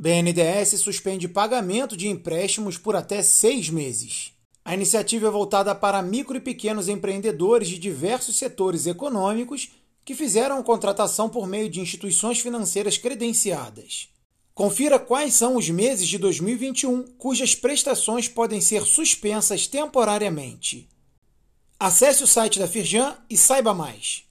BNDES suspende pagamento de empréstimos por até seis meses. A iniciativa é voltada para micro e pequenos empreendedores de diversos setores econômicos que fizeram contratação por meio de instituições financeiras credenciadas. Confira quais são os meses de 2021 cujas prestações podem ser suspensas temporariamente. Acesse o site da Firjan e saiba mais.